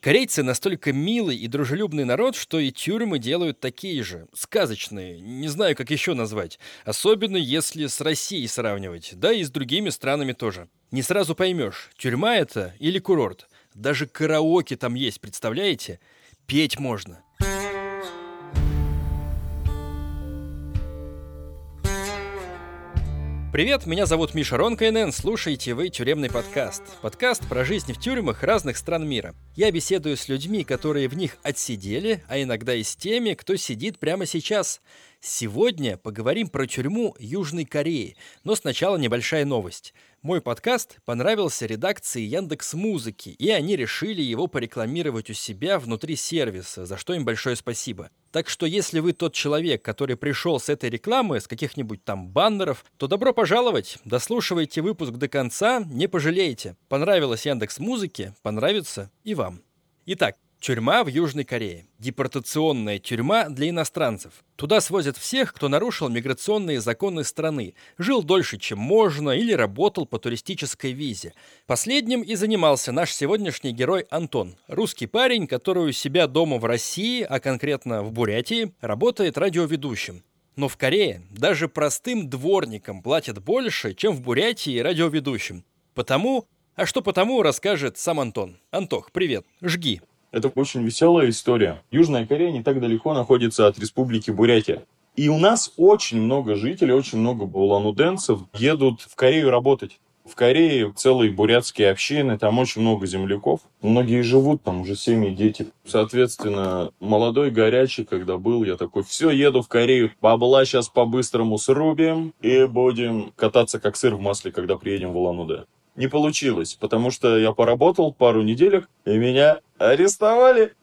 Корейцы настолько милый и дружелюбный народ, что и тюрьмы делают такие же, сказочные, не знаю, как еще назвать, особенно если с Россией сравнивать, да и с другими странами тоже. Не сразу поймешь, тюрьма это или курорт. Даже караоке там есть, представляете? Петь можно. Привет, меня зовут Миша Ронкайнен, слушаете вы «Тюремный подкаст». Подкаст про жизнь в тюрьмах разных стран мира. Я беседую с людьми, которые в них отсидели, а иногда и с теми, кто сидит прямо сейчас. Сегодня поговорим про тюрьму Южной Кореи, но сначала небольшая новость – мой подкаст понравился редакции Яндекс Музыки, и они решили его порекламировать у себя внутри сервиса, за что им большое спасибо. Так что если вы тот человек, который пришел с этой рекламы, с каких-нибудь там баннеров, то добро пожаловать, дослушивайте выпуск до конца, не пожалеете. Понравилось Яндекс Музыке, понравится и вам. Итак, Тюрьма в Южной Корее. Депортационная тюрьма для иностранцев. Туда свозят всех, кто нарушил миграционные законы страны, жил дольше, чем можно, или работал по туристической визе. Последним и занимался наш сегодняшний герой Антон. Русский парень, который у себя дома в России, а конкретно в Бурятии, работает радиоведущим. Но в Корее даже простым дворникам платят больше, чем в Бурятии радиоведущим. Потому... А что потому, расскажет сам Антон. Антох, привет. Жги. Это очень веселая история. Южная Корея не так далеко находится от республики Бурятия. И у нас очень много жителей, очень много булануденцев едут в Корею работать. В Корее целые бурятские общины, там очень много земляков. Многие живут, там уже семьи, дети. Соответственно, молодой, горячий, когда был, я такой, все, еду в Корею, бабла сейчас по-быстрому срубим и будем кататься как сыр в масле, когда приедем в Улан-Удэ не получилось, потому что я поработал пару неделек, и меня арестовали.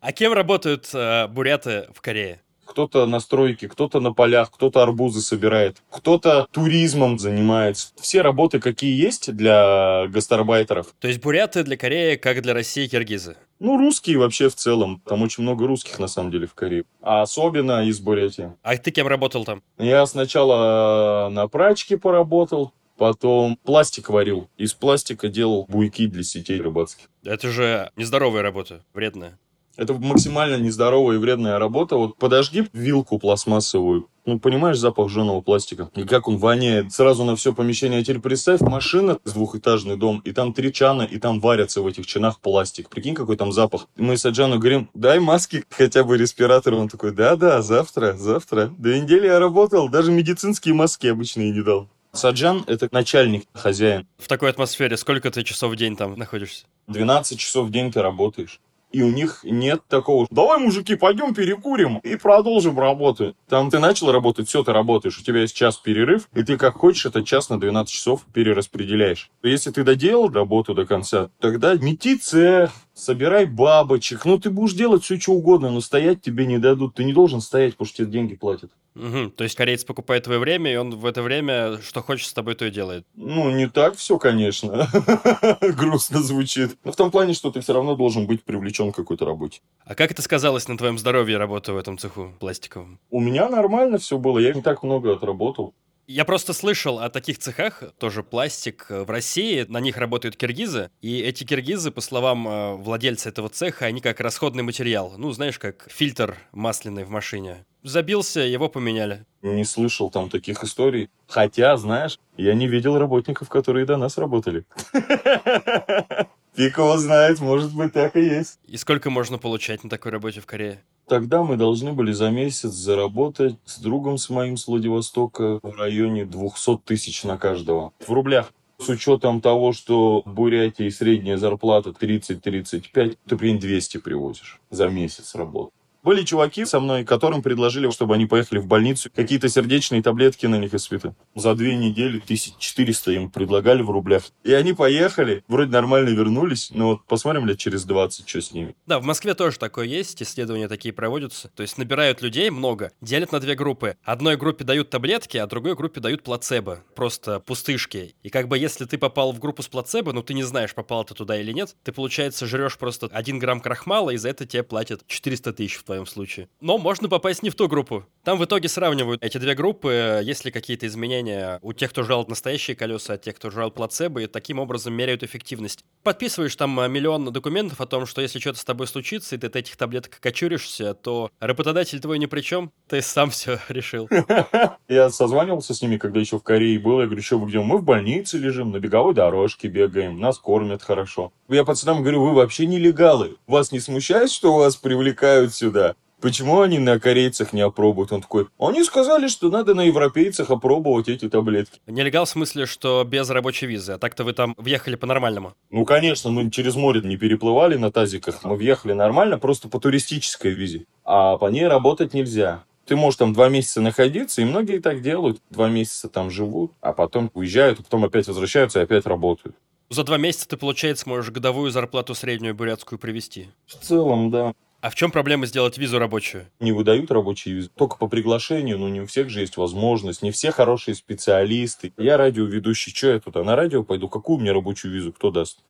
А кем работают э, буряты в Корее? Кто-то на стройке, кто-то на полях, кто-то арбузы собирает, кто-то туризмом занимается. Все работы, какие есть для гастарбайтеров. То есть буряты для Кореи, как для России киргизы? Ну, русские вообще в целом. Там очень много русских, на самом деле, в Корее. А особенно из Бурятии. А ты кем работал там? Я сначала на прачке поработал, Потом пластик варил. Из пластика делал буйки для сетей рыбацких. Это же нездоровая работа, вредная. Это максимально нездоровая и вредная работа. Вот подожги вилку пластмассовую, ну, понимаешь запах жженого пластика? И как он воняет сразу на все помещение. А теперь представь, машина двухэтажный дом, и там три чана, и там варятся в этих чанах пластик. Прикинь, какой там запах. Мы с Аджану говорим, дай маски, хотя бы респиратор. Он такой, да-да, завтра, завтра. Две недели я работал, даже медицинские маски обычные не дал. Саджан – это начальник, хозяин. В такой атмосфере сколько ты часов в день там находишься? 12 часов в день ты работаешь. И у них нет такого, давай, мужики, пойдем перекурим и продолжим работу. Там ты начал работать, все, ты работаешь, у тебя есть час перерыв, и ты как хочешь этот час на 12 часов перераспределяешь. Если ты доделал работу до конца, тогда мети цех, собирай бабочек. Ну, ты будешь делать все, что угодно, но стоять тебе не дадут. Ты не должен стоять, потому что тебе деньги платят. Угу. То есть кореец покупает твое время, и он в это время что хочет с тобой, то и делает. Ну, не так все, конечно. Грустно звучит. Но в том плане, что ты все равно должен быть привлечен к какой-то работе. А как это сказалось на твоем здоровье, работа в этом цеху пластиковом? У меня нормально все было. Я не так много отработал. Я просто слышал о таких цехах, тоже пластик в России, на них работают киргизы, и эти киргизы, по словам э, владельца этого цеха, они как расходный материал, ну, знаешь, как фильтр масляный в машине. Забился, его поменяли. Не слышал там таких историй. Хотя, знаешь, я не видел работников, которые до нас работали. Фиг его знает, может быть, так и есть. И сколько можно получать на такой работе в Корее? Тогда мы должны были за месяц заработать с другом с моим с Владивостока в районе 200 тысяч на каждого. В рублях. С учетом того, что в Бурятии средняя зарплата 30-35, ты, блин, 200 привозишь за месяц работы. Были чуваки со мной, которым предложили, чтобы они поехали в больницу, какие-то сердечные таблетки на них испыты. За две недели 1400 им предлагали в рублях. И они поехали, вроде нормально вернулись, но вот посмотрим лет через 20, что с ними. Да, в Москве тоже такое есть, исследования такие проводятся. То есть набирают людей много, делят на две группы. Одной группе дают таблетки, а другой группе дают плацебо, просто пустышки. И как бы если ты попал в группу с плацебо, но ты не знаешь, попал ты туда или нет, ты, получается, жрешь просто один грамм крахмала, и за это тебе платят 400 тысяч в твоем случае. Но можно попасть не в ту группу. Там в итоге сравнивают эти две группы, есть ли какие-то изменения у тех, кто жрал настоящие колеса, а тех, кто жрал плацебо, и таким образом меряют эффективность. Подписываешь там а, миллион документов о том, что если что-то с тобой случится, и ты от этих таблеток кочуришься, то работодатель твой ни при чем, ты сам все решил. Я созванивался с ними, когда еще в Корее был. Я говорю, что вы где? Мы в больнице лежим, на беговой дорожке бегаем, нас кормят хорошо. Я пацанам говорю, вы вообще нелегалы. Вас не смущает, что вас привлекают сюда? Почему они на корейцах не опробуют? Он такой, они сказали, что надо на европейцах опробовать эти таблетки. Нелегал в смысле, что без рабочей визы, а так-то вы там въехали по-нормальному? Ну, конечно, мы через море не переплывали на тазиках, мы въехали нормально, просто по туристической визе. А по ней работать нельзя. Ты можешь там два месяца находиться, и многие так делают. Два месяца там живут, а потом уезжают, а потом опять возвращаются и опять работают. За два месяца ты, получается, можешь годовую зарплату среднюю бурятскую привести. В целом, да. А в чем проблема сделать визу рабочую? Не выдают рабочие визы только по приглашению, но не у всех же есть возможность, не все хорошие специалисты. Я радиоведущий, что я туда на радио пойду, какую мне рабочую визу, кто даст?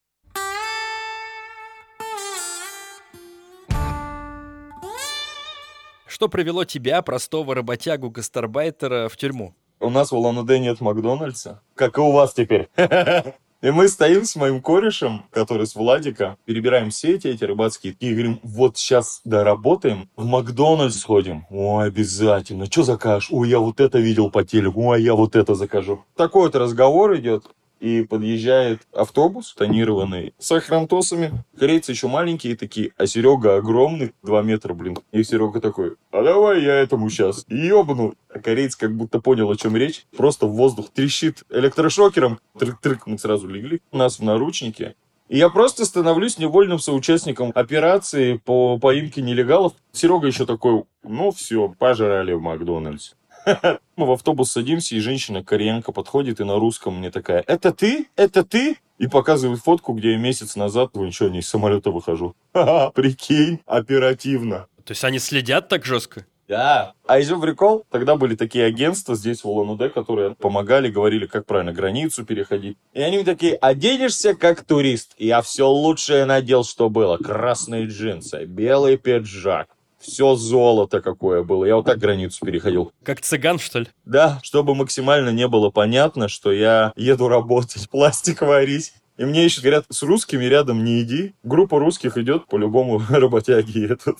Что привело тебя, простого работягу-гастарбайтера, в тюрьму? У нас в Улан-Удэ нет Макдональдса. Как и у вас теперь. И мы стоим с моим корешем, который с Владика, перебираем сети эти рыбацкие, и говорим, вот сейчас доработаем, в Макдональдс сходим. Ой, обязательно. Что закажешь? Ой, я вот это видел по телеку. Ой, я вот это закажу. Такой вот разговор идет и подъезжает автобус тонированный с охрантосами. Корейцы еще маленькие такие, а Серега огромный, 2 метра, блин. И Серега такой, а давай я этому сейчас ебну. А кореец как будто понял, о чем речь. Просто в воздух трещит электрошокером. Трык-трык, мы сразу легли. Нас в наручнике. И я просто становлюсь невольным соучастником операции по поимке нелегалов. Серега еще такой, ну все, пожрали в Макдональдс. Мы в автобус садимся, и женщина-кореянка подходит и на русском мне такая, это ты? Это ты? И показывает фотку, где я месяц назад, ну ничего, не из самолета выхожу. Ха-ха, прикинь, оперативно. То есть они следят так жестко? Да. А еще прикол, тогда были такие агентства здесь в Улан-Удэ, которые помогали, говорили, как правильно границу переходить. И они такие, оденешься как турист. Я все лучшее надел, что было. Красные джинсы, белый пиджак, все золото какое было. Я вот так границу переходил. Как цыган, что ли? Да, чтобы максимально не было понятно, что я еду работать, пластик варить. И мне еще говорят, с русскими рядом не иди. Группа русских идет, по-любому работяги этот.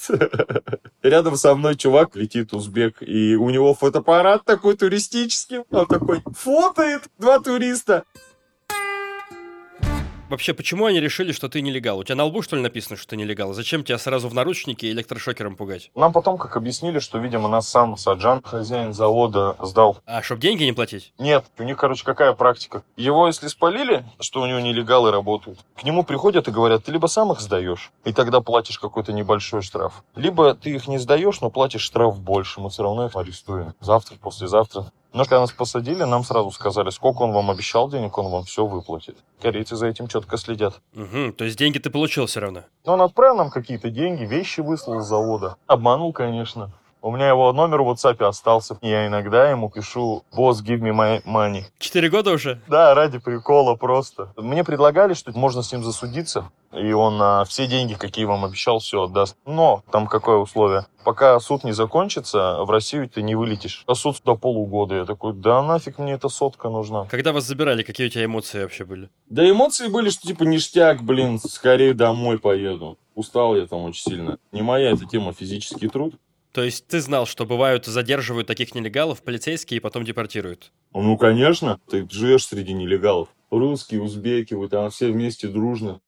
Рядом со мной чувак летит, узбек, и у него фотоаппарат такой туристический. Он такой фотоет два туриста. Вообще, почему они решили, что ты нелегал? У тебя на лбу, что ли, написано, что ты нелегал? Зачем тебя сразу в наручники электрошокером пугать? Нам потом как объяснили, что, видимо, нас сам Саджан, хозяин завода, сдал. А, чтобы деньги не платить? Нет, у них, короче, какая практика? Его, если спалили, что у него нелегалы работают, к нему приходят и говорят, ты либо сам их сдаешь, и тогда платишь какой-то небольшой штраф, либо ты их не сдаешь, но платишь штраф больше, мы все равно их арестуем. Завтра, послезавтра. Но когда нас посадили, нам сразу сказали, сколько он вам обещал денег, он вам все выплатит. Корейцы за этим четко следят. Угу, то есть деньги ты получил все равно? Но он отправил нам какие-то деньги, вещи выслал с завода. Обманул, конечно. У меня его номер в WhatsApp остался. Я иногда ему пишу «Босс, give me my money». Четыре года уже? Да, ради прикола просто. Мне предлагали, что можно с ним засудиться, и он а, все деньги, какие вам обещал, все отдаст. Но там какое условие? Пока суд не закончится, в Россию ты не вылетишь. А суд до полугода. Я такой, да нафиг мне эта сотка нужна. Когда вас забирали, какие у тебя эмоции вообще были? Да эмоции были, что типа ништяк, блин, скорее домой поеду. Устал я там очень сильно. Не моя эта тема физический труд. То есть ты знал, что бывают, задерживают таких нелегалов полицейские и потом депортируют? Ну, конечно. Ты живешь среди нелегалов. Русские, узбеки, вы там все вместе дружно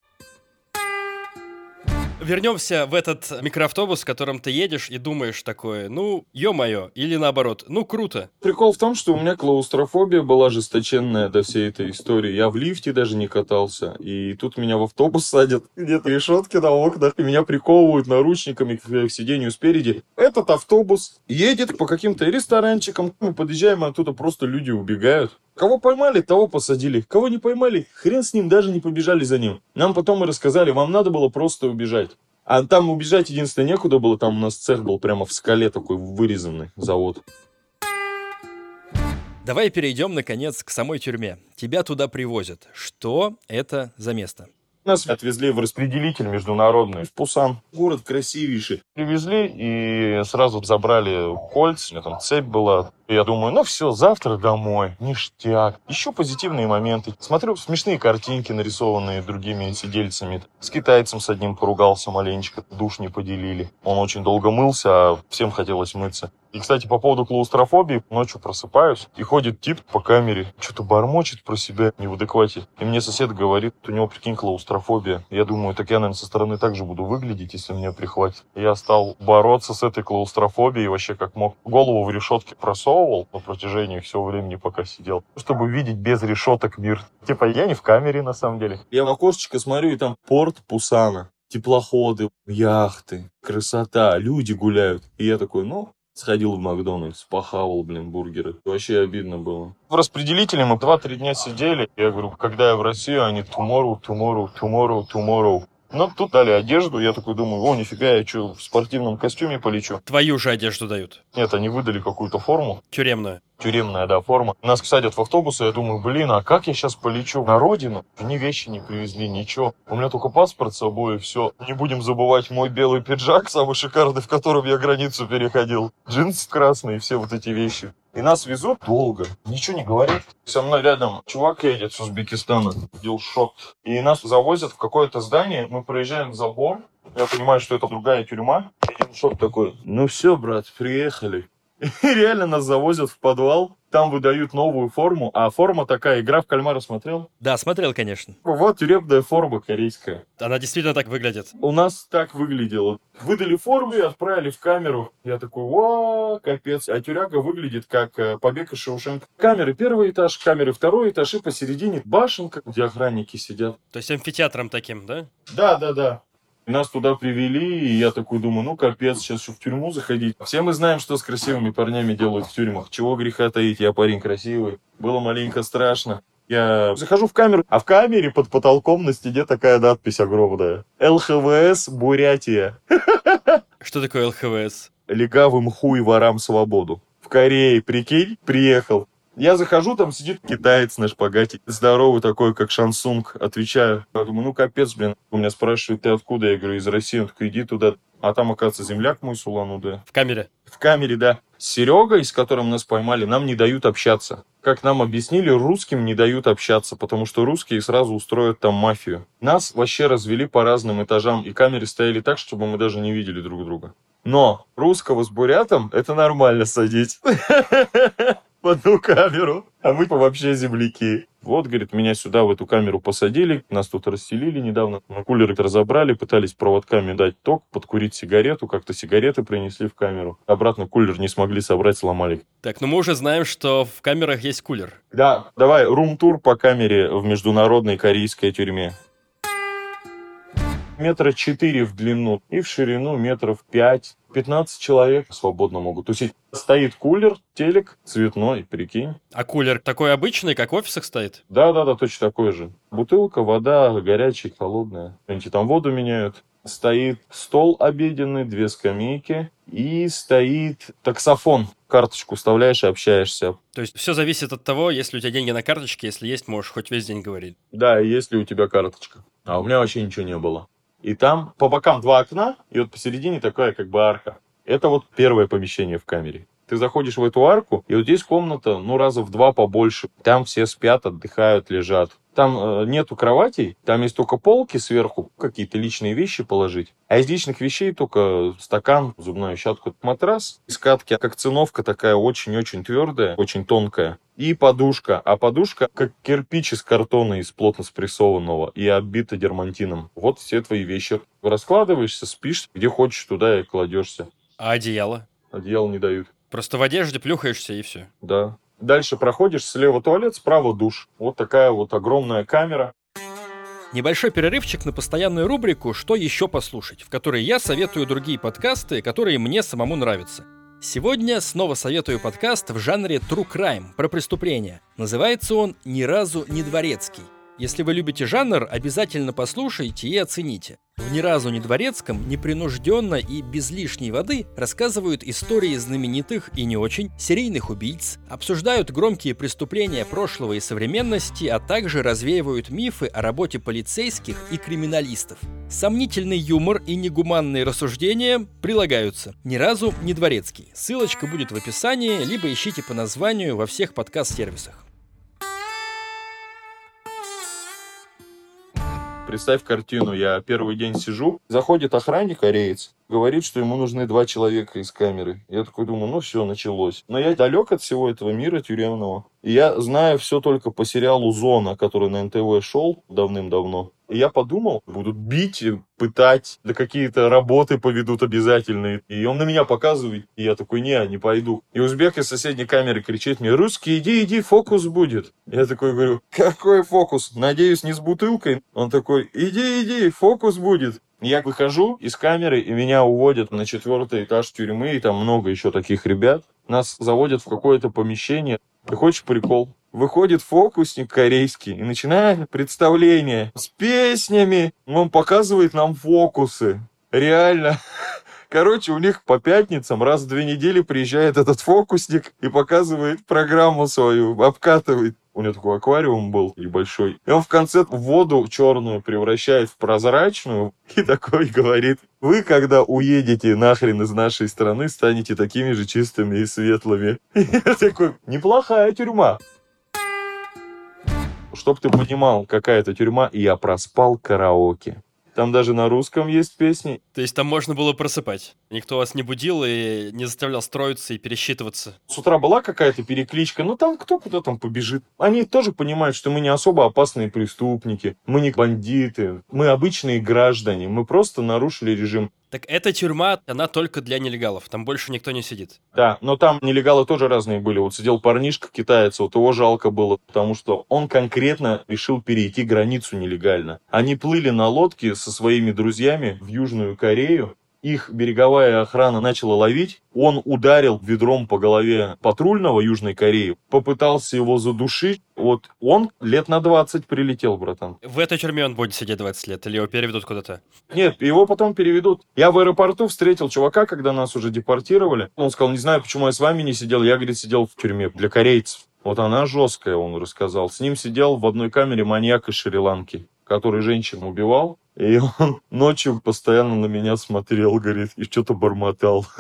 вернемся в этот микроавтобус, в котором ты едешь и думаешь такое, ну, ё-моё, или наоборот, ну, круто. Прикол в том, что у меня клаустрофобия была жесточенная до всей этой истории. Я в лифте даже не катался. И тут меня в автобус садят, где-то решетки на окнах, и меня приковывают наручниками к сиденью спереди. Этот автобус едет по каким-то ресторанчикам. Мы подъезжаем, а оттуда просто люди убегают. Кого поймали, того посадили. Кого не поймали, хрен с ним, даже не побежали за ним. Нам потом и рассказали, вам надо было просто убежать. А там убежать единственное некуда было, там у нас цех был прямо в скале такой вырезанный завод. Давай перейдем, наконец, к самой тюрьме. Тебя туда привозят. Что это за место? Нас отвезли в распределитель международный в Пусан. Город красивейший. Привезли и сразу забрали кольца. У меня там цепь была. Я думаю, ну все, завтра домой. Ништяк. Еще позитивные моменты. Смотрю смешные картинки, нарисованные другими сидельцами. С китайцем с одним поругался маленечко. Душ не поделили. Он очень долго мылся, а всем хотелось мыться. И, кстати, по поводу клаустрофобии, ночью просыпаюсь, и ходит тип по камере, что-то бормочет про себя не в адеквате. И мне сосед говорит, у него, прикинь, клаустрофобия. Я думаю, так я, наверное, со стороны так же буду выглядеть, если меня прихватит. Я стал бороться с этой клаустрофобией, вообще как мог. Голову в решетке просовывал на протяжении всего времени, пока сидел, чтобы видеть без решеток мир. Типа, я не в камере, на самом деле. Я в окошечко смотрю, и там порт Пусана теплоходы, яхты, красота, люди гуляют. И я такой, ну, Сходил в Макдональдс, похавал, блин, бургеры. Вообще обидно было. В распределителе мы 2-3 дня сидели. Я говорю, когда я в Россию, они tomorrow, tomorrow, tomorrow, tomorrow. Ну, тут дали одежду, я такой думаю, о, нифига, я что, в спортивном костюме полечу? Твою же одежду дают. Нет, они выдали какую-то форму. Тюремную. Тюремная, да, форма. Нас садят в автобус, и я думаю, блин, а как я сейчас полечу на родину? Ни вещи не привезли, ничего. У меня только паспорт с собой, и все. Не будем забывать мой белый пиджак, самый шикарный, в котором я границу переходил. Джинсы красные, все вот эти вещи. И нас везут долго, ничего не говорит. Со мной рядом чувак едет с Узбекистана, делал шок. И нас завозят в какое-то здание, мы проезжаем забор, я понимаю, что это другая тюрьма. И шок такой, ну все, брат, приехали. И реально нас завозят в подвал, там выдают новую форму, а форма такая, игра в кальмара смотрел? Да, смотрел, конечно. Вот тюремная форма корейская. Она действительно так выглядит. У нас так выглядело. Выдали форму и отправили в камеру. Я такой, о, капец. А тюряга выглядит как э, побег из Шоушенка. Камеры первый этаж, камеры второй этаж и посередине башенка, где охранники сидят. То есть амфитеатром таким, да? Да, да, да. Нас туда привели, и я такой думаю, ну капец, сейчас еще в тюрьму заходить. Все мы знаем, что с красивыми парнями делают в тюрьмах. Чего греха таить, я парень красивый. Было маленько страшно. Я захожу в камеру, а в камере под потолком на стене такая надпись огромная. ЛХВС Бурятия. Что такое ЛХВС? Легавым хуй ворам свободу. В Корее, прикинь, приехал. Я захожу, там сидит китаец на шпагате, здоровый такой, как Шансунг. Отвечаю. Я думаю, ну капец, блин. У меня спрашивают, ты откуда? Я говорю, из России. Он такой, иди туда. А там, оказывается, земляк мой с Улан-Удэ. В камере? В камере, да. С Серегой, с которым нас поймали, нам не дают общаться. Как нам объяснили, русским не дают общаться, потому что русские сразу устроят там мафию. Нас вообще развели по разным этажам, и камеры стояли так, чтобы мы даже не видели друг друга. Но русского с бурятом это нормально садить. в одну камеру, а мы вообще земляки. Вот, говорит, меня сюда, в эту камеру посадили, нас тут расселили недавно, на кулеры разобрали, пытались проводками дать ток, подкурить сигарету, как-то сигареты принесли в камеру. Обратно кулер не смогли собрать, сломали. Так, ну мы уже знаем, что в камерах есть кулер. Да, давай, рум-тур по камере в международной корейской тюрьме метра четыре в длину и в ширину метров пять. 15 человек свободно могут тусить. Стоит кулер, телек цветной, прикинь. А кулер такой обычный, как в офисах стоит? Да-да-да, точно такой же. Бутылка, вода, горячая, холодная. Они там воду меняют. Стоит стол обеденный, две скамейки и стоит таксофон. Карточку вставляешь и общаешься. То есть все зависит от того, если у тебя деньги на карточке, если есть, можешь хоть весь день говорить. Да, если у тебя карточка. А у меня вообще ничего не было. И там по бокам два окна, и вот посередине такая как бы арка. Это вот первое помещение в камере. Ты заходишь в эту арку, и вот здесь комната, ну, раза в два побольше. Там все спят, отдыхают, лежат. Там э, нету кроватей, там есть только полки сверху, какие-то личные вещи положить. А из личных вещей только стакан, зубную щетку, матрас из катки, как циновка такая очень-очень твердая, очень тонкая. И подушка. А подушка как кирпич из картона, из плотно спрессованного и оббита дермантином. Вот все твои вещи. Раскладываешься, спишь, где хочешь, туда и кладешься. А одеяло? Одеяло не дают. Просто в одежде плюхаешься и все. Да. Дальше проходишь, слева туалет, справа душ. Вот такая вот огромная камера. Небольшой перерывчик на постоянную рубрику «Что еще послушать», в которой я советую другие подкасты, которые мне самому нравятся. Сегодня снова советую подкаст в жанре True Crime, про преступления. Называется он «Ни разу не дворецкий». Если вы любите жанр, обязательно послушайте и оцените. В ни разу не дворецком, непринужденно и без лишней воды рассказывают истории знаменитых и не очень серийных убийц, обсуждают громкие преступления прошлого и современности, а также развеивают мифы о работе полицейских и криминалистов. Сомнительный юмор и негуманные рассуждения прилагаются. Ни разу не дворецкий. Ссылочка будет в описании, либо ищите по названию во всех подкаст-сервисах. Представь картину, я первый день сижу, заходит охранник кореец, говорит, что ему нужны два человека из камеры. Я такой думаю, ну все, началось. Но я далек от всего этого мира тюремного. И я знаю все только по сериалу «Зона», который на НТВ шел давным-давно. И я подумал, будут бить, пытать, да какие-то работы поведут обязательные. И он на меня показывает, и я такой, не, не пойду. И узбек из соседней камеры кричит мне, русский, иди, иди, фокус будет. Я такой говорю, какой фокус? Надеюсь, не с бутылкой? Он такой, иди, иди, фокус будет. Я выхожу из камеры, и меня уводят на четвертый этаж тюрьмы, и там много еще таких ребят. Нас заводят в какое-то помещение. Ты хочешь прикол? Выходит фокусник корейский и начинает представление с песнями. Он показывает нам фокусы. Реально. Короче, у них по пятницам раз в две недели приезжает этот фокусник и показывает программу свою, обкатывает. У него такой аквариум был небольшой. И он в конце воду черную превращает в прозрачную и такой говорит, вы, когда уедете нахрен из нашей страны, станете такими же чистыми и светлыми. И я такой, неплохая тюрьма. Чтоб ты понимал, какая это тюрьма, я проспал караоке. Там даже на русском есть песни. То есть там можно было просыпать? Никто вас не будил и не заставлял строиться и пересчитываться? С утра была какая-то перекличка, но там кто куда там побежит. Они тоже понимают, что мы не особо опасные преступники, мы не бандиты, мы обычные граждане, мы просто нарушили режим. Так эта тюрьма, она только для нелегалов, там больше никто не сидит. Да, но там нелегалы тоже разные были. Вот сидел парнишка китаец, вот его жалко было, потому что он конкретно решил перейти границу нелегально. Они плыли на лодке со своими друзьями в Южную Корею, их береговая охрана начала ловить, он ударил ведром по голове патрульного Южной Кореи, попытался его задушить. Вот он лет на 20 прилетел, братан. В этой тюрьме он будет сидеть 20 лет, или его переведут куда-то? Нет, его потом переведут. Я в аэропорту встретил чувака, когда нас уже депортировали. Он сказал, не знаю, почему я с вами не сидел. Я, говорит, сидел в тюрьме для корейцев. Вот она жесткая, он рассказал. С ним сидел в одной камере маньяк из Шри-Ланки, который женщин убивал, и он ночью постоянно на меня смотрел, говорит, и что-то бормотал.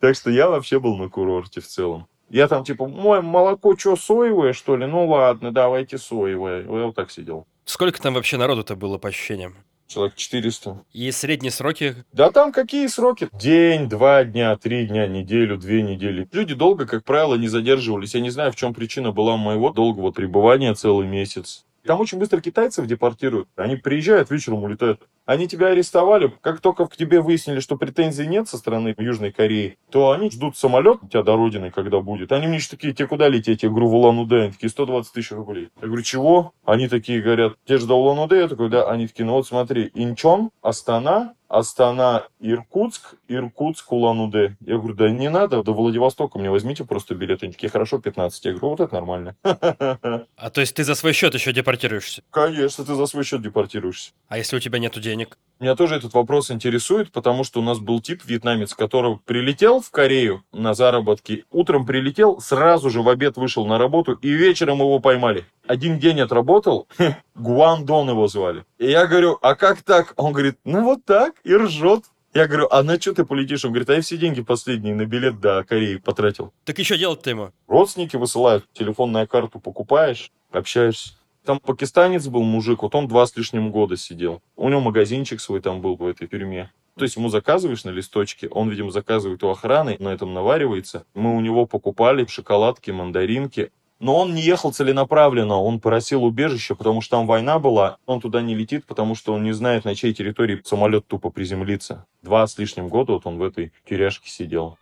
Так что я вообще был на курорте в целом. Я там типа, мой молоко что, соевое, что ли? Ну ладно, давайте соевое. Я вот так сидел. Сколько там вообще народу-то было по ощущениям? Человек 400. И средние сроки? Да там какие сроки? День, два дня, три дня, неделю, две недели. Люди долго, как правило, не задерживались. Я не знаю, в чем причина была моего долгого пребывания целый месяц. Там очень быстро китайцев депортируют. Они приезжают, вечером улетают. Они тебя арестовали. Как только к тебе выяснили, что претензий нет со стороны Южной Кореи, то они ждут самолет у тебя до родины, когда будет. Они мне такие, тебе куда лететь? Я говорю, в Улан-Удэ. Они такие, 120 тысяч рублей. Я говорю, чего? Они такие говорят, те же до Улан-Удэ? Я такой, да. Они такие, ну вот смотри, Инчон, Астана, Астана, Иркутск, Иркутск, Улан-Удэ. Я говорю, да не надо, до Владивостока мне возьмите просто билет. Они такие, хорошо, 15. Я говорю, вот это нормально. А то есть ты за свой счет еще депортируешься? Конечно, ты за свой счет депортируешься. А если у тебя нету денег? Меня тоже этот вопрос интересует, потому что у нас был тип вьетнамец, который прилетел в Корею на заработки, утром прилетел, сразу же в обед вышел на работу, и вечером его поймали. Один день отработал, Гуандон его звали. И я говорю, а как так? Он говорит, ну вот так, и ржет. Я говорю, а на что ты полетишь? Он говорит, а я все деньги последние на билет до Кореи потратил. Так еще делать-то ему? Родственники высылают, телефонную карту покупаешь, общаешься. Там пакистанец был мужик, вот он два с лишним года сидел. У него магазинчик свой там был в этой тюрьме. То есть ему заказываешь на листочке, он, видимо, заказывает у охраны, на этом наваривается. Мы у него покупали шоколадки, мандаринки. Но он не ехал целенаправленно, он просил убежище, потому что там война была. Он туда не летит, потому что он не знает, на чьей территории самолет тупо приземлится. Два с лишним года вот он в этой тюряшке сидел.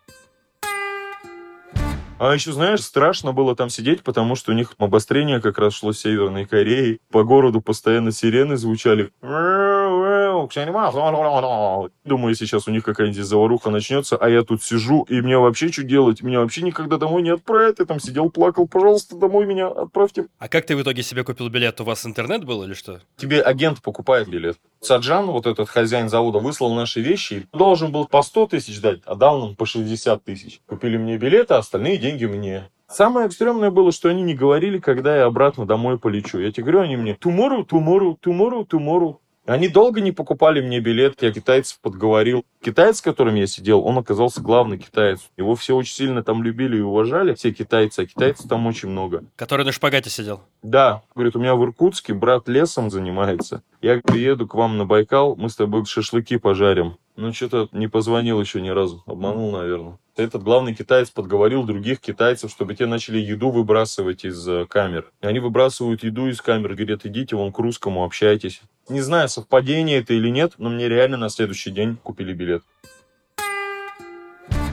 А еще, знаешь, страшно было там сидеть, потому что у них обострение как раз шло с Северной Кореи. По городу постоянно сирены звучали. Тумору, Думаю, сейчас у них какая-нибудь заваруха начнется, а я тут сижу, и мне вообще что делать? Меня вообще никогда домой не отправят. Я там сидел, плакал, пожалуйста, домой меня отправьте. А как ты в итоге себе купил билет? У вас интернет был или что? Тебе агент покупает билет. Саджан, вот этот хозяин завода, выслал наши вещи. Должен был по 100 тысяч дать, а дал нам по 60 тысяч. Купили мне билеты, а остальные деньги мне. Самое экстремное было, что они не говорили, когда я обратно домой полечу. Я тебе говорю, они мне tomorrow, tomorrow, tomorrow, tomorrow. Они долго не покупали мне билет, я китайцев подговорил. Китаец, с которым я сидел, он оказался главный китаец. Его все очень сильно там любили и уважали, все китайцы, а китайцев там очень много. Который на шпагате сидел? Да. Говорит, у меня в Иркутске брат лесом занимается. Я приеду к вам на Байкал, мы с тобой шашлыки пожарим. Ну, что-то не позвонил еще ни разу. Обманул, наверное. Этот главный китаец подговорил других китайцев, чтобы те начали еду выбрасывать из э, камер. И они выбрасывают еду из камер, говорят, идите вон к русскому, общайтесь. Не знаю, совпадение это или нет, но мне реально на следующий день купили билет.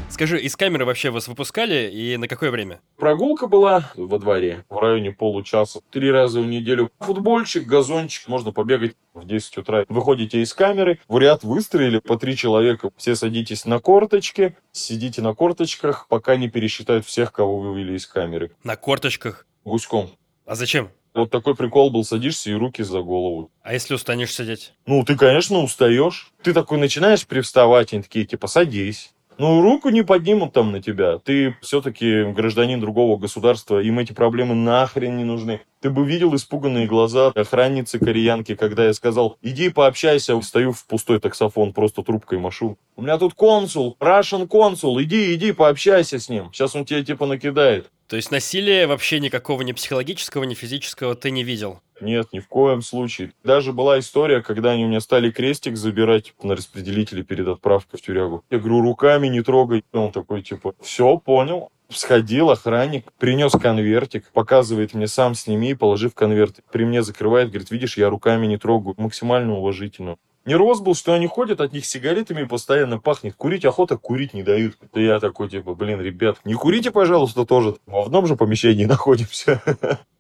Скажи, из камеры вообще вас выпускали и на какое время? Прогулка была во дворе в районе получаса. Три раза в неделю. Футбольчик, газончик, можно побегать в 10 утра. Выходите из камеры, в ряд выстроили по три человека. Все садитесь на корточки, сидите на корточках, пока не пересчитают всех, кого вывели из камеры. На корточках? Гуськом. А зачем? Вот такой прикол был, садишься и руки за голову. А если устанешь сидеть? Ну, ты, конечно, устаешь. Ты такой начинаешь привставать, они такие, типа, садись. Ну, руку не поднимут там на тебя. Ты все-таки гражданин другого государства, им эти проблемы нахрен не нужны. Ты бы видел испуганные глаза охранницы кореянки, когда я сказал, иди пообщайся, стою в пустой таксофон, просто трубкой машу. У меня тут консул, Russian консул, иди, иди, пообщайся с ним. Сейчас он тебя типа накидает. То есть насилия вообще никакого ни психологического, ни физического ты не видел? Нет, ни в коем случае. Даже была история, когда они у меня стали крестик забирать на распределителе перед отправкой в тюрягу. Я говорю, руками не трогай. Он такой, типа, все, понял. Сходил охранник, принес конвертик, показывает мне, сам сними, положив конверт. При мне закрывает, говорит, видишь, я руками не трогаю. Максимально уважительно. Нервоз был, что они ходят, от них сигаретами постоянно пахнет. Курить охота, курить не дают. И я такой, типа, блин, ребят, не курите, пожалуйста, тоже. В одном же помещении находимся.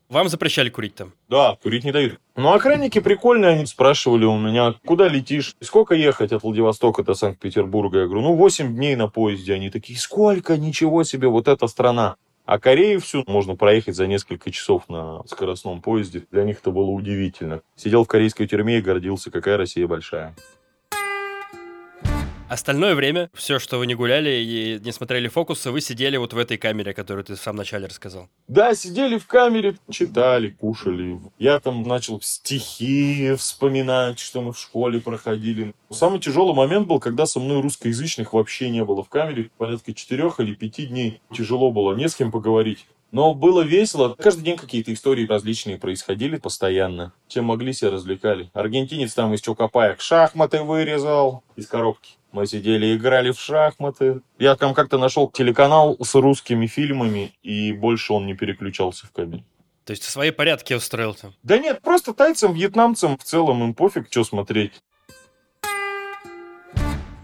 Вам запрещали курить там? Да, курить не дают. Но охранники прикольные, они спрашивали у меня, куда летишь, сколько ехать от Владивостока до Санкт-Петербурга. Я говорю, ну 8 дней на поезде. Они такие, сколько, ничего себе, вот эта страна. А Корею всю можно проехать за несколько часов на скоростном поезде. Для них это было удивительно. Сидел в корейской тюрьме и гордился, какая Россия большая. Остальное время, все, что вы не гуляли и не смотрели фокусы, вы сидели вот в этой камере, которую ты в самом начале рассказал. Да, сидели в камере, читали, кушали. Я там начал стихи вспоминать, что мы в школе проходили. Самый тяжелый момент был, когда со мной русскоязычных вообще не было в камере. Порядка четырех или пяти дней тяжело было, не с кем поговорить. Но было весело. Каждый день какие-то истории различные происходили постоянно. Чем могли, себя развлекали. Аргентинец там из Чокопаек шахматы вырезал из коробки. Мы сидели, играли в шахматы. Я там как-то нашел телеканал с русскими фильмами, и больше он не переключался в кабель. То есть свои порядки устроил там? Да нет, просто тайцам, вьетнамцам в целом им пофиг, что смотреть.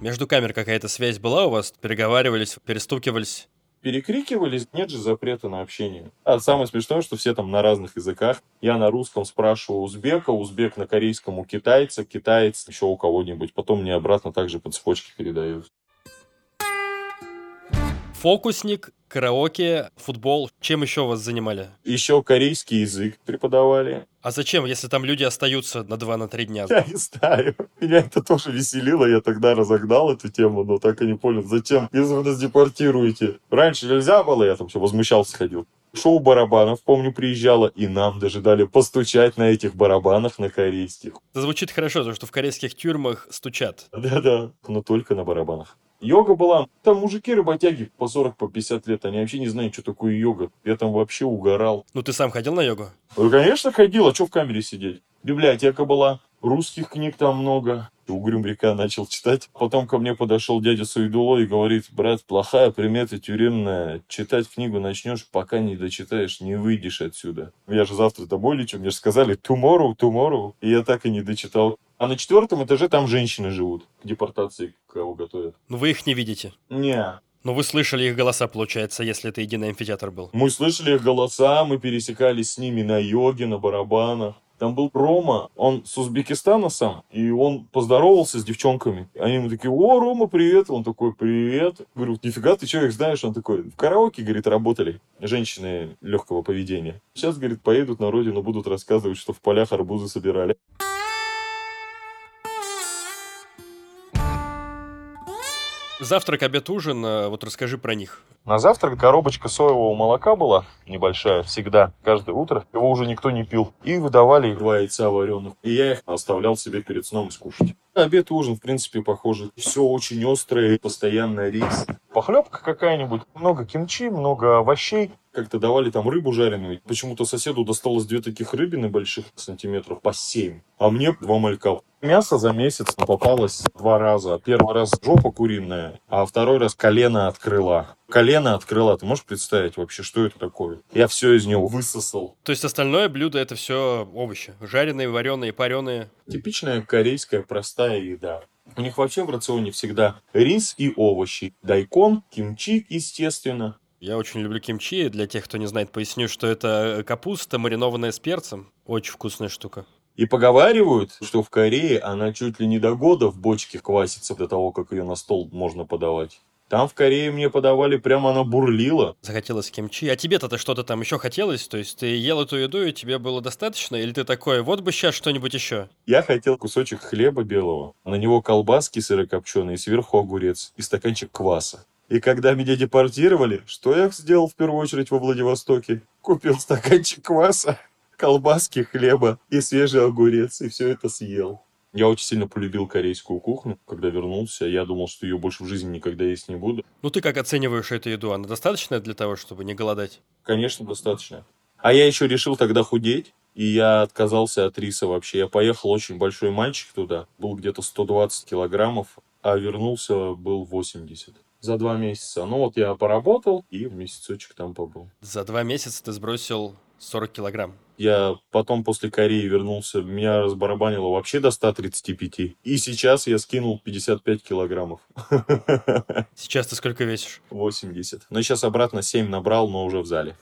Между камер какая-то связь была у вас? Переговаривались, перестукивались? Перекрикивались, нет же запрета на общение. А самое смешное, что все там на разных языках. Я на русском спрашиваю узбека, узбек на корейском у китайца, китаец еще у кого-нибудь. Потом мне обратно также по цепочке передают. Фокусник, караоке, футбол. Чем еще вас занимали? Еще корейский язык преподавали. А зачем, если там люди остаются на 2-3 дня? Я не знаю. Меня это тоже веселило. Я тогда разогнал эту тему, но так и не понял, зачем, если вы нас депортируете. Раньше нельзя было, я там все возмущался, ходил. Шоу барабанов, помню, приезжало, и нам даже дали постучать на этих барабанах на корейских. Это звучит хорошо, потому что в корейских тюрьмах стучат. Да-да, но только на барабанах. Йога была. Там мужики-работяги по 40, по 50 лет. Они вообще не знают, что такое йога. Я там вообще угорал. Ну, ты сам ходил на йогу? Ну, конечно, ходил. А что в камере сидеть? Библиотека была. Русских книг там много. Угрюм река начал читать. Потом ко мне подошел дядя Суидуло и говорит, брат, плохая примета тюремная. Читать книгу начнешь, пока не дочитаешь, не выйдешь отсюда. Я же завтра домой лечу. Мне же сказали tomorrow, tomorrow. И я так и не дочитал. А на четвертом этаже там женщины живут. К депортации кого готовят. Ну вы их не видите? Не. Ну вы слышали их голоса, получается, если это единый амфитеатр был. Мы слышали их голоса, мы пересекались с ними на йоге, на барабанах. Там был Рома, он с Узбекистана сам, и он поздоровался с девчонками. Они ему такие, о, Рома, привет. Он такой, привет. Говорю, нифига, ты их знаешь? Он такой, в караоке, говорит, работали женщины легкого поведения. Сейчас, говорит, поедут на родину, будут рассказывать, что в полях арбузы собирали. Завтрак, обед, ужин, э, вот расскажи про них. На завтрак коробочка соевого молока была небольшая, всегда, каждое утро. Его уже никто не пил. И выдавали два яйца вареных. И я их оставлял себе перед сном скушать. Обед и ужин, в принципе, похожи. Все очень острое, постоянно рис. Похлебка какая-нибудь, много кимчи, много овощей. Как-то давали там рыбу жареную. Почему-то соседу досталось две таких рыбины больших, сантиметров по 7. А мне два малька. Мясо за месяц попалось два раза. Первый раз жопа куриная, а второй раз колено открыла. Колено открыла. Ты можешь представить вообще, что это такое? Я все из него высосал. То есть остальное блюдо это все овощи. Жареные, вареные, пареные. Типичная корейская простая еда. У них вообще в рационе всегда рис и овощи. Дайкон, кимчи, естественно. Я очень люблю кимчи. Для тех, кто не знает, поясню, что это капуста, маринованная с перцем. Очень вкусная штука. И поговаривают, что в Корее она чуть ли не до года в бочке квасится до того, как ее на стол можно подавать. Там в Корее мне подавали, прямо она бурлила. Захотелось кимчи. А тебе-то что-то там еще хотелось? То есть ты ел эту еду, и тебе было достаточно? Или ты такой, вот бы сейчас что-нибудь еще? Я хотел кусочек хлеба белого, на него колбаски сырокопченые, сверху огурец и стаканчик кваса. И когда меня депортировали, что я сделал в первую очередь во Владивостоке? Купил стаканчик кваса, колбаски, хлеба и свежий огурец, и все это съел. Я очень сильно полюбил корейскую кухню, когда вернулся. Я думал, что ее больше в жизни никогда есть не буду. Ну ты как оцениваешь эту еду? Она достаточная для того, чтобы не голодать? Конечно, достаточно. А я еще решил тогда худеть. И я отказался от риса вообще. Я поехал очень большой мальчик туда. Был где-то 120 килограммов, а вернулся был 80 за два месяца. Ну вот я поработал и месяцочек там побыл. За два месяца ты сбросил 40 килограмм. Я потом после Кореи вернулся, меня разбарабанило вообще до 135. И сейчас я скинул 55 килограммов. Сейчас ты сколько весишь? 80. Ну, сейчас обратно 7 набрал, но уже в зале.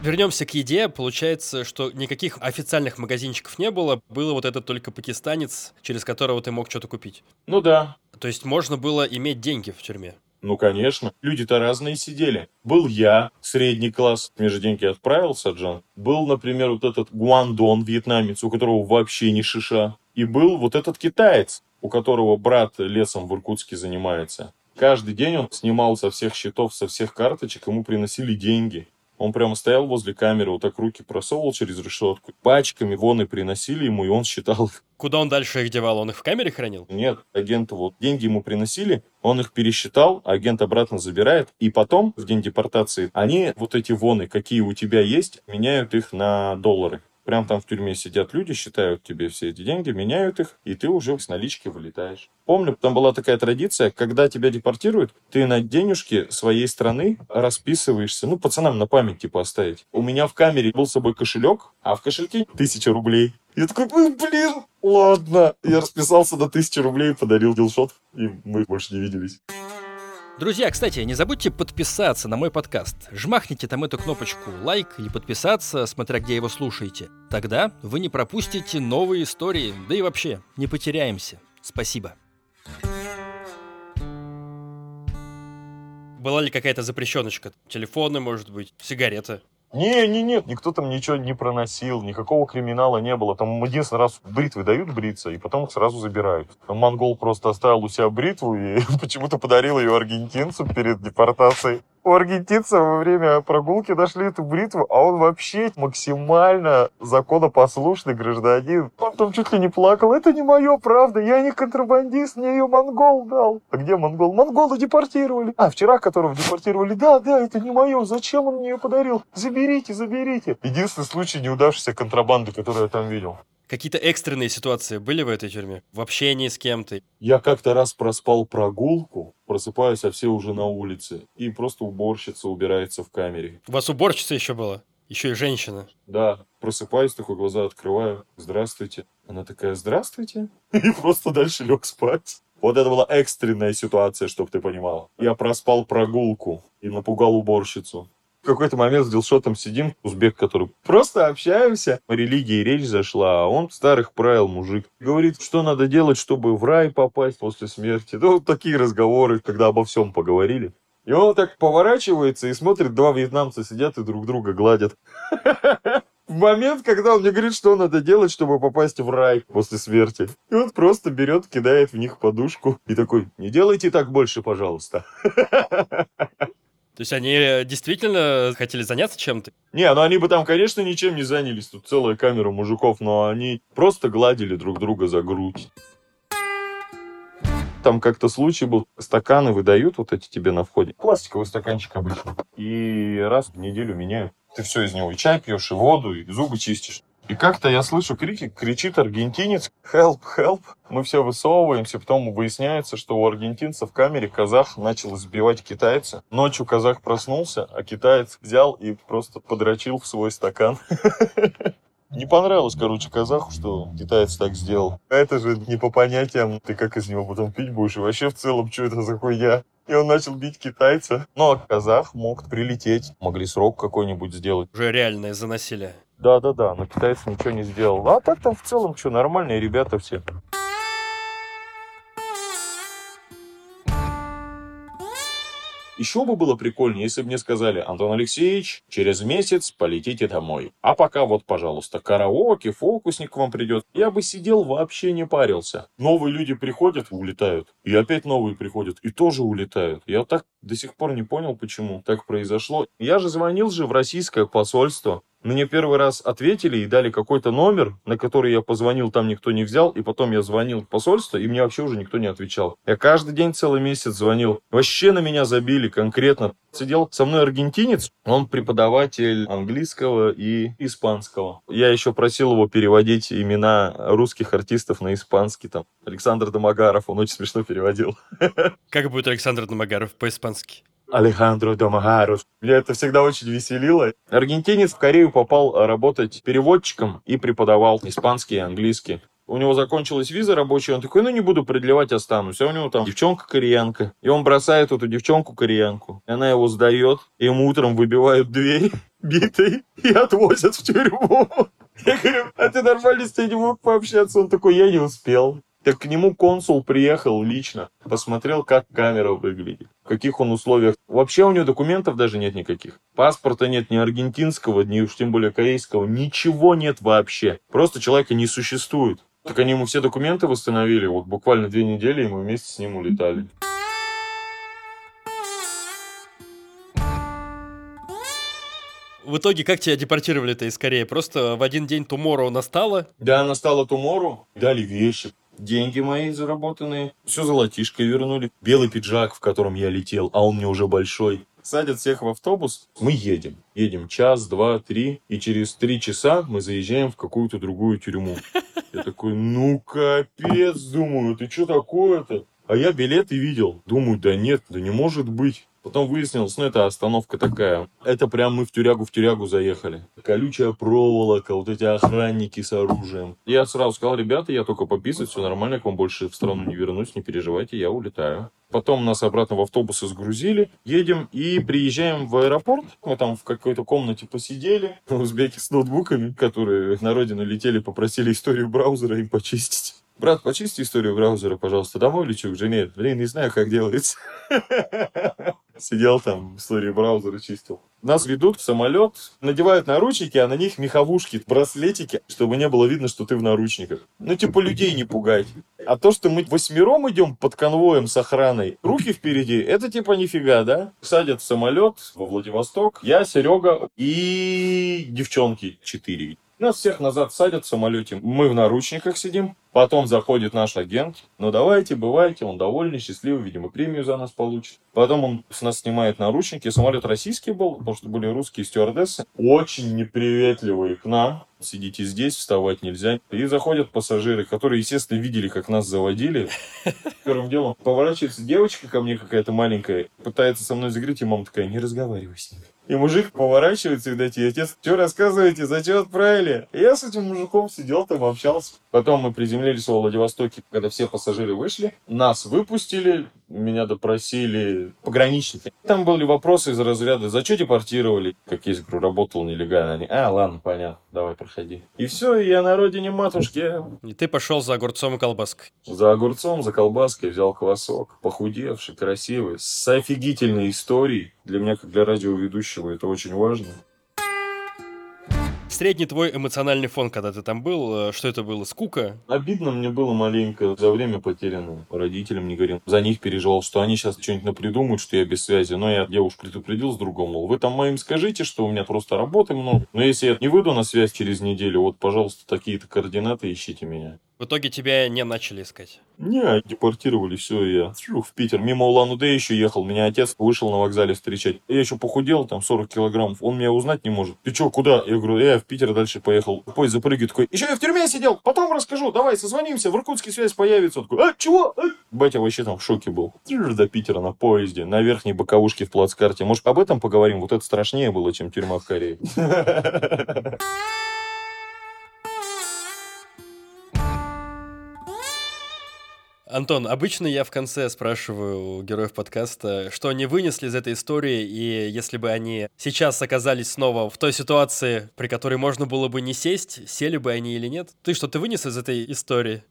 Вернемся к еде. Получается, что никаких официальных магазинчиков не было. Было вот этот только пакистанец, через которого ты мог что-то купить. Ну да. То есть можно было иметь деньги в тюрьме. Ну, конечно. Люди-то разные сидели. Был я, средний класс, мне же деньги отправил Саджан. Был, например, вот этот Гуандон, вьетнамец, у которого вообще не шиша. И был вот этот китаец, у которого брат лесом в Иркутске занимается. Каждый день он снимал со всех счетов, со всех карточек, ему приносили деньги. Он прямо стоял возле камеры, вот так руки просовывал через решетку. Пачками вон и приносили ему, и он считал их. Куда он дальше их девал? Он их в камере хранил? Нет, агенты вот деньги ему приносили, он их пересчитал, агент обратно забирает, и потом, в день депортации, они вот эти воны, какие у тебя есть, меняют их на доллары. Прям там в тюрьме сидят люди, считают тебе все эти деньги, меняют их, и ты уже с налички вылетаешь. Помню, там была такая традиция, когда тебя депортируют, ты на денежки своей страны расписываешься, ну, пацанам на память типа оставить. У меня в камере был с собой кошелек, а в кошельке тысяча рублей. Я такой, блин, ладно. Я расписался на тысячу рублей, подарил дилшот, и мы больше не виделись. Друзья, кстати, не забудьте подписаться на мой подкаст. Жмахните там эту кнопочку лайк или подписаться, смотря где его слушаете. Тогда вы не пропустите новые истории, да и вообще не потеряемся. Спасибо. Была ли какая-то запрещеночка? Телефоны, может быть, сигареты? Не, не, нет, никто там ничего не проносил, никакого криминала не было. Там единственный раз бритвы дают бриться, и потом их сразу забирают. Монгол просто оставил у себя бритву и почему-то подарил ее аргентинцу перед депортацией у аргентинца во время прогулки нашли эту бритву, а он вообще максимально законопослушный гражданин. Он там чуть ли не плакал. Это не мое, правда, я не контрабандист, мне ее монгол дал. А где монгол? Монголы депортировали. А, вчера которого депортировали. Да, да, это не мое. Зачем он мне ее подарил? Заберите, заберите. Единственный случай неудавшейся контрабанды, которую я там видел. Какие-то экстренные ситуации были в этой тюрьме? В общении с кем-то? Я как-то раз проспал прогулку, просыпаюсь, а все уже на улице. И просто уборщица убирается в камере. У вас уборщица еще была? Еще и женщина. Да, просыпаюсь, такой глаза открываю. Здравствуйте. Она такая, здравствуйте. И просто дальше лег спать. Вот это была экстренная ситуация, чтобы ты понимал. Я проспал прогулку и напугал уборщицу. Какой-то момент с Дилшотом сидим, узбек, который просто общаемся, о религии речь зашла, а он старых правил мужик. Говорит, что надо делать, чтобы в рай попасть после смерти. Ну, вот такие разговоры, когда обо всем поговорили. И он так поворачивается и смотрит, два вьетнамца сидят и друг друга гладят. В момент, когда он мне говорит, что надо делать, чтобы попасть в рай после смерти. И он просто берет, кидает в них подушку и такой, не делайте так больше, пожалуйста. То есть они э, действительно хотели заняться чем-то? Не, ну они бы там, конечно, ничем не занялись. Тут целая камера мужиков, но они просто гладили друг друга за грудь. Там как-то случай был, стаканы выдают вот эти тебе на входе. Пластиковый стаканчик обычно. И раз в неделю меняют. Ты все из него, и чай пьешь, и воду, и зубы чистишь. И как-то я слышу крики, кричит аргентинец, help, help. Мы все высовываемся, потом выясняется, что у аргентинца в камере казах начал избивать китайца. Ночью казах проснулся, а китаец взял и просто подрочил в свой стакан. Не понравилось, короче, казаху, что китаец так сделал. Это же не по понятиям, ты как из него потом пить будешь, и вообще в целом, что это за хуйня? И он начал бить китайца. А казах мог прилететь, могли срок какой-нибудь сделать. Уже реальное за насилие. Да-да-да, но китайец ничего не сделал. А так там в целом что, нормальные ребята все. Еще бы было прикольнее, если бы мне сказали, Антон Алексеевич, через месяц полетите домой. А пока вот, пожалуйста, караоке, фокусник к вам придет. Я бы сидел, вообще не парился. Новые люди приходят, улетают. И опять новые приходят, и тоже улетают. Я так до сих пор не понял, почему так произошло. Я же звонил же в российское посольство. Мне первый раз ответили и дали какой-то номер, на который я позвонил, там никто не взял, и потом я звонил в посольство, и мне вообще уже никто не отвечал. Я каждый день целый месяц звонил. Вообще на меня забили конкретно. Сидел со мной аргентинец, он преподаватель английского и испанского. Я еще просил его переводить имена русских артистов на испанский, там, Александр Домогаров, он очень смешно переводил. Как будет Александр Домогаров по-испански? Алехандро Домагарус. Меня это всегда очень веселило. Аргентинец в Корею попал работать переводчиком и преподавал испанский и английский. У него закончилась виза рабочая, он такой, ну не буду продлевать, останусь. А у него там девчонка кореянка. И он бросает эту девчонку кореянку. И она его сдает, и ему утром выбивают дверь битой и отвозят в тюрьму. Я говорю, а ты нормально с ней не мог пообщаться? Он такой, я не успел. Так к нему консул приехал лично, посмотрел, как камера выглядит, в каких он условиях. Вообще у него документов даже нет никаких. Паспорта нет ни аргентинского, ни уж тем более корейского. Ничего нет вообще. Просто человека не существует. Так они ему все документы восстановили. Вот буквально две недели, и мы вместе с ним улетали. В итоге, как тебя депортировали-то из Кореи? Просто в один день Тумору настало? Да, настало Тумору, дали вещи, деньги мои заработанные, все золотишко вернули. Белый пиджак, в котором я летел, а он мне уже большой. Садят всех в автобус, мы едем. Едем час, два, три, и через три часа мы заезжаем в какую-то другую тюрьму. Я такой, ну капец, думаю, ты что такое-то? А я билеты видел. Думаю, да нет, да не может быть. Потом выяснилось, ну это остановка такая. Это прям мы в тюрягу в тюрягу заехали. Колючая проволока, вот эти охранники с оружием. Я сразу сказал, ребята, я только пописать, все нормально, к вам больше в страну не вернусь, не переживайте, я улетаю. Потом нас обратно в автобусы сгрузили, едем и приезжаем в аэропорт. Мы там в какой-то комнате посидели. Узбеки с ноутбуками, которые на родину летели, попросили историю браузера им почистить. Брат, почисти историю браузера, пожалуйста. Домой лечу к жене. Блин, не знаю, как делается. Сидел там, историю браузера чистил. Нас ведут в самолет, надевают наручники, а на них меховушки, браслетики, чтобы не было видно, что ты в наручниках. Ну, типа, людей не пугать. А то, что мы восьмером идем под конвоем с охраной, руки впереди, это типа нифига, да? Садят в самолет во Владивосток, я, Серега и девчонки четыре. Нас всех назад садят в самолете. Мы в наручниках сидим. Потом заходит наш агент. Ну давайте, бывайте. Он довольный, счастливый. Видимо, премию за нас получит. Потом он с нас снимает наручники. Самолет российский был, потому что были русские стюардессы. Очень неприветливые к нам. Сидите здесь, вставать нельзя. И заходят пассажиры, которые, естественно, видели, как нас заводили. Первым делом поворачивается девочка ко мне какая-то маленькая, пытается со мной заговорить, и мама такая, не разговаривай с ними. И мужик поворачивается, видать, и отец, что рассказываете, зачем отправили? И я с этим мужиком сидел там, общался. Потом мы приземлились во Владивостоке, когда все пассажиры вышли. Нас выпустили, меня допросили пограничники. Там были вопросы из разряда, за что депортировали? Как я говорю, работал нелегально. Они, а, ладно, понятно, давай, проходи. И все, я на родине матушки. И ты пошел за огурцом и колбаской. За огурцом, за колбаской взял квасок. Похудевший, красивый, с офигительной историей. Для меня, как для радиоведущего, это очень важно. Средний твой эмоциональный фон, когда ты там был, э, что это было? Скука? Обидно мне было маленько за время потерянное. Родителям не говорил. За них переживал, что они сейчас что-нибудь напридумают, что я без связи. Но я, я предупредил с другом, мол, вы там моим скажите, что у меня просто работы много. Но если я не выйду на связь через неделю, вот, пожалуйста, такие-то координаты ищите меня. В итоге тебя не начали искать? Не, депортировали, все, я фью, в Питер. Мимо Улан-Удэ еще ехал, меня отец вышел на вокзале встречать. Я еще похудел, там 40 килограммов, он меня узнать не может. Ты что, куда? Я говорю, я в Питер дальше поехал. Поезд запрыгивает такой, еще я в тюрьме сидел, потом расскажу, давай созвонимся, в Иркутске связь появится. Он такой, а, чего? А? Батя вообще там в шоке был. До Питера на поезде, на верхней боковушке в плацкарте. Может, об этом поговорим? Вот это страшнее было, чем тюрьма в Корее. Антон, обычно я в конце спрашиваю у героев подкаста, что они вынесли из этой истории, и если бы они сейчас оказались снова в той ситуации, при которой можно было бы не сесть, сели бы они или нет? Ты что, ты вынес из этой истории?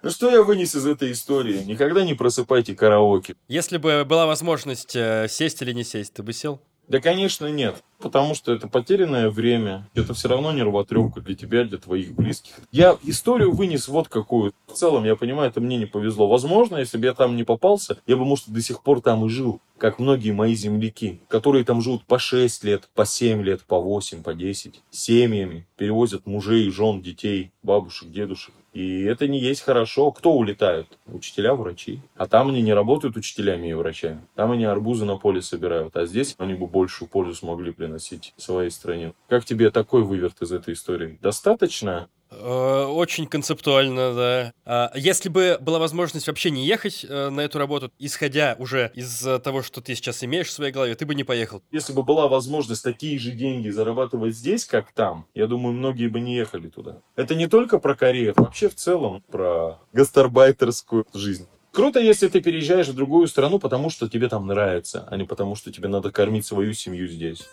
Ну что я вынес из этой истории? Никогда не просыпайте караоке. Если бы была возможность э, сесть или не сесть, ты бы сел? Да, конечно, нет. Потому что это потерянное время. Это все равно нервотрепка для тебя, для твоих близких. Я историю вынес вот какую. В целом, я понимаю, это мне не повезло. Возможно, если бы я там не попался, я бы, может, до сих пор там и жил. Как многие мои земляки, которые там живут по 6 лет, по 7 лет, по 8, по 10. Семьями перевозят мужей, жен, детей, бабушек, дедушек. И это не есть хорошо. Кто улетают? Учителя, врачи. А там они не работают учителями и врачами. Там они арбузы на поле собирают. А здесь они бы большую пользу смогли приносить своей стране. Как тебе такой выверт из этой истории? Достаточно очень концептуально, да. А если бы была возможность вообще не ехать э, на эту работу, исходя уже из того, что ты сейчас имеешь в своей голове, ты бы не поехал. Если бы была возможность такие же деньги зарабатывать здесь, как там, я думаю, многие бы не ехали туда. Это не только про это вообще в целом про гастарбайтерскую жизнь. Круто, если ты переезжаешь в другую страну, потому что тебе там нравится, а не потому что тебе надо кормить свою семью здесь.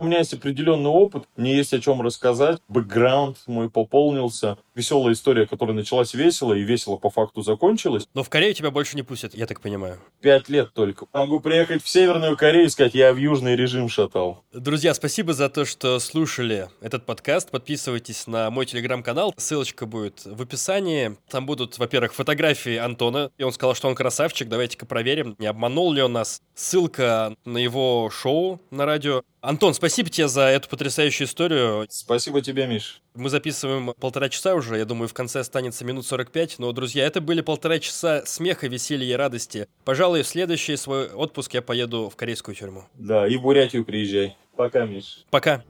У меня есть определенный опыт, мне есть о чем рассказать. Бэкграунд мой пополнился. Веселая история, которая началась весело и весело по факту закончилась. Но в Корею тебя больше не пустят, я так понимаю. Пять лет только. Могу приехать в Северную Корею и сказать, я в южный режим шатал. Друзья, спасибо за то, что слушали этот подкаст. Подписывайтесь на мой телеграм-канал. Ссылочка будет в описании. Там будут, во-первых, фотографии Антона. И он сказал, что он красавчик. Давайте-ка проверим, не обманул ли он нас. Ссылка на его шоу на радио. Антон, спасибо тебе за эту потрясающую историю. Спасибо тебе, Миш. Мы записываем полтора часа уже, я думаю, в конце останется минут 45. Но, друзья, это были полтора часа смеха, веселья и радости. Пожалуй, в следующий свой отпуск я поеду в корейскую тюрьму. Да, и в Бурятию приезжай. Пока, Миш. Пока.